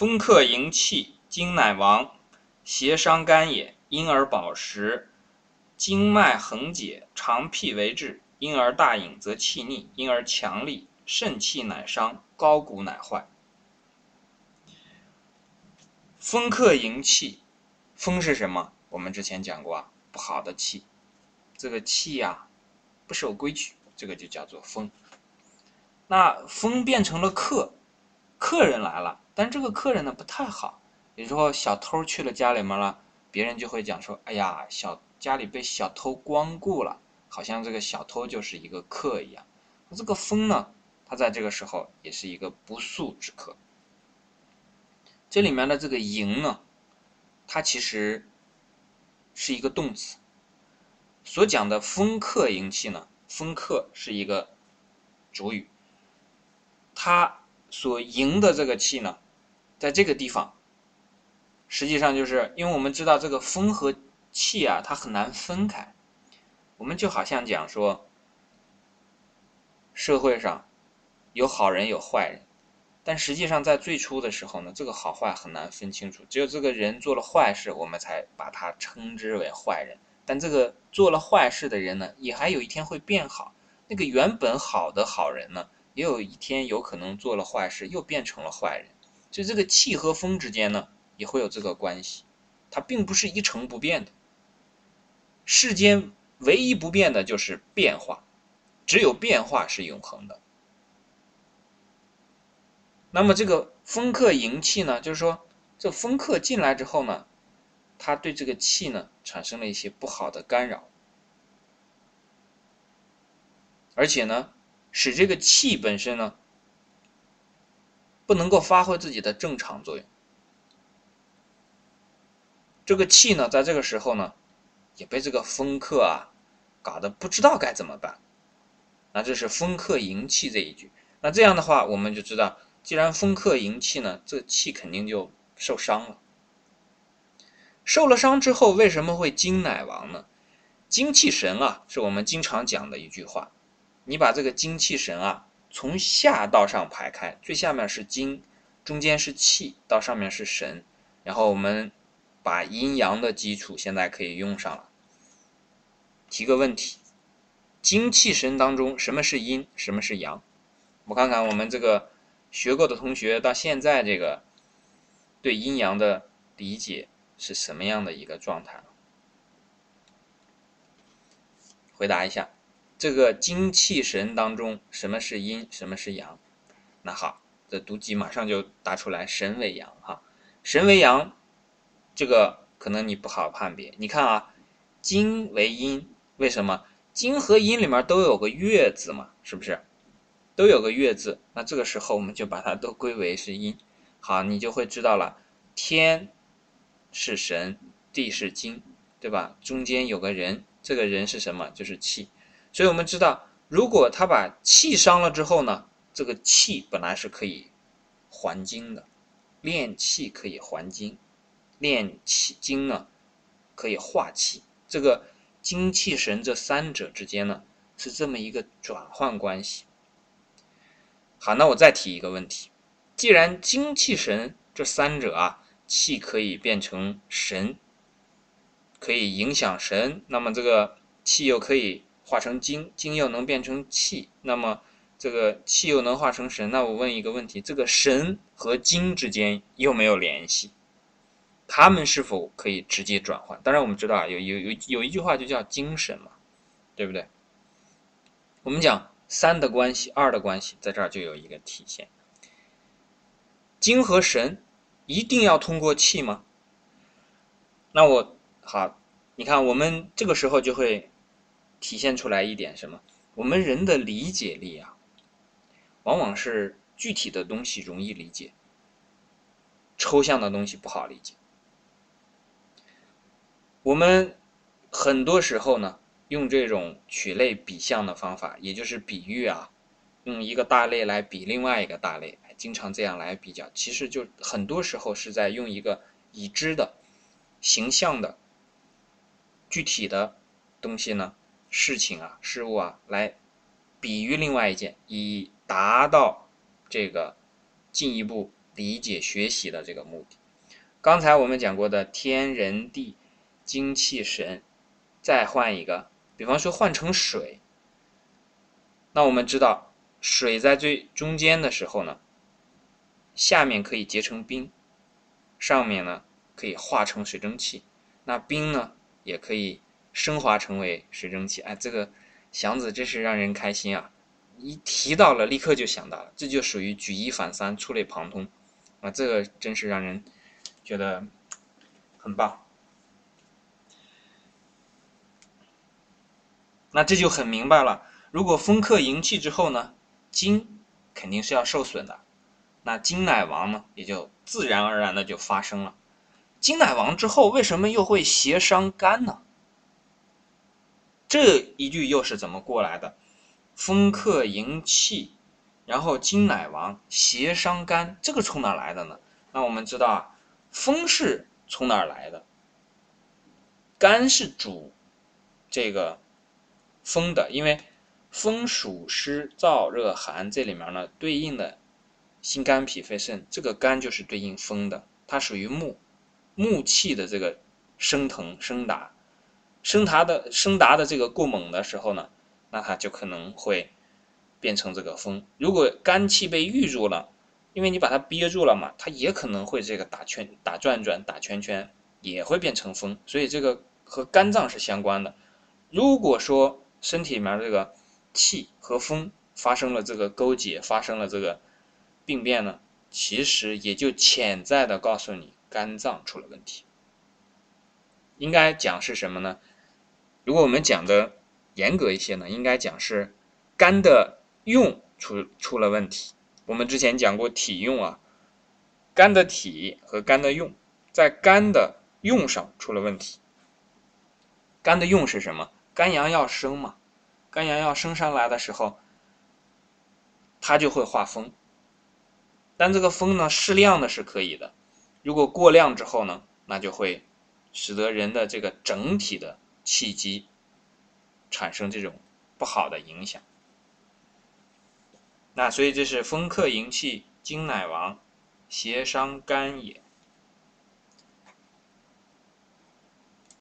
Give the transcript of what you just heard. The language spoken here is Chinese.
风克营气，精乃亡，邪伤肝也，因而饱食。经脉横解，长辟为治，因而大饮则气逆，因而强力，肾气乃伤，高骨乃坏。风克营气，风是什么？我们之前讲过啊，不好的气，这个气呀不守规矩，这个就叫做风。那风变成了克，客人来了。但这个客人呢不太好，有时候小偷去了家里面了，别人就会讲说：“哎呀，小家里被小偷光顾了，好像这个小偷就是一个客一样。”这个风呢，它在这个时候也是一个不速之客。这里面的这个“迎”呢，它其实是一个动词，所讲的“风克营气”呢，“风克”是一个主语，它所迎的这个气呢。在这个地方，实际上就是因为我们知道这个风和气啊，它很难分开。我们就好像讲说，社会上有好人有坏人，但实际上在最初的时候呢，这个好坏很难分清楚。只有这个人做了坏事，我们才把他称之为坏人。但这个做了坏事的人呢，也还有一天会变好。那个原本好的好人呢，也有一天有可能做了坏事，又变成了坏人。就这个气和风之间呢，也会有这个关系，它并不是一成不变的。世间唯一不变的就是变化，只有变化是永恒的。那么这个风克营气呢，就是说这风克进来之后呢，它对这个气呢产生了一些不好的干扰，而且呢，使这个气本身呢。不能够发挥自己的正常作用，这个气呢，在这个时候呢，也被这个风克啊搞得不知道该怎么办。那这是风克营气这一句。那这样的话，我们就知道，既然风克营气呢，这气肯定就受伤了。受了伤之后，为什么会精乃亡呢？精气神啊，是我们经常讲的一句话。你把这个精气神啊。从下到上排开，最下面是精，中间是气，到上面是神。然后我们把阴阳的基础现在可以用上了。提个问题：精气神当中什么是阴，什么是阳？我看看我们这个学过的同学到现在这个对阴阳的理解是什么样的一个状态？回答一下。这个精气神当中，什么是阴，什么是阳？那好，这读机马上就答出来，神为阳哈，神为阳，这个可能你不好判别。你看啊，精为阴，为什么？精和阴里面都有个月字嘛，是不是？都有个月字，那这个时候我们就把它都归为是阴。好，你就会知道了，天是神，地是精，对吧？中间有个人，这个人是什么？就是气。所以我们知道，如果他把气伤了之后呢，这个气本来是可以还精的，练气可以还精，练气精呢可以化气。这个精气神这三者之间呢是这么一个转换关系。好，那我再提一个问题：既然精气神这三者啊，气可以变成神，可以影响神，那么这个气又可以。化成精，精又能变成气，那么这个气又能化成神。那我问一个问题：这个神和精之间有没有联系？他们是否可以直接转换？当然，我们知道啊，有有有有一句话就叫精神嘛，对不对？我们讲三的关系，二的关系，在这儿就有一个体现。精和神一定要通过气吗？那我好，你看我们这个时候就会。体现出来一点什么？我们人的理解力啊，往往是具体的东西容易理解，抽象的东西不好理解。我们很多时候呢，用这种取类比象的方法，也就是比喻啊，用一个大类来比另外一个大类，经常这样来比较。其实就很多时候是在用一个已知的、形象的、具体的东西呢。事情啊，事物啊，来比喻另外一件，以达到这个进一步理解学习的这个目的。刚才我们讲过的天人地精气神，再换一个，比方说换成水，那我们知道水在最中间的时候呢，下面可以结成冰，上面呢可以化成水蒸气，那冰呢也可以升华成为水蒸气。哎，这个祥子真是让人开心啊！一提到了，立刻就想到了，这就属于举一反三、触类旁通啊！这个真是让人觉得很棒。那这就很明白了，如果风克营气之后呢，金肯定是要受损的，那金乃王呢，也就自然而然的就发生了。金乃王之后，为什么又会邪伤肝呢？这一句又是怎么过来的？风克营气，然后金乃王，邪伤肝，这个从哪来的呢？那我们知道啊，风是从哪来的？肝是主这个风的，因为风属湿燥热寒，这里面呢对应的心肝脾肺肾，这个肝就是对应风的，它属于木，木气的这个升腾升达，升达的升达的这个过猛的时候呢。那它就可能会变成这个风。如果肝气被郁住了，因为你把它憋住了嘛，它也可能会这个打圈、打转转、打圈圈，也会变成风。所以这个和肝脏是相关的。如果说身体里面这个气和风发生了这个勾结，发生了这个病变呢，其实也就潜在的告诉你肝脏出了问题。应该讲是什么呢？如果我们讲的。严格一些呢，应该讲是肝的用出出了问题。我们之前讲过体用啊，肝的体和肝的用，在肝的用上出了问题。肝的用是什么？肝阳要升嘛，肝阳要升上来的时候，它就会化风。但这个风呢，适量的是可以的，如果过量之后呢，那就会使得人的这个整体的气机。产生这种不好的影响，那所以这是风克营气，金乃王，邪伤肝也。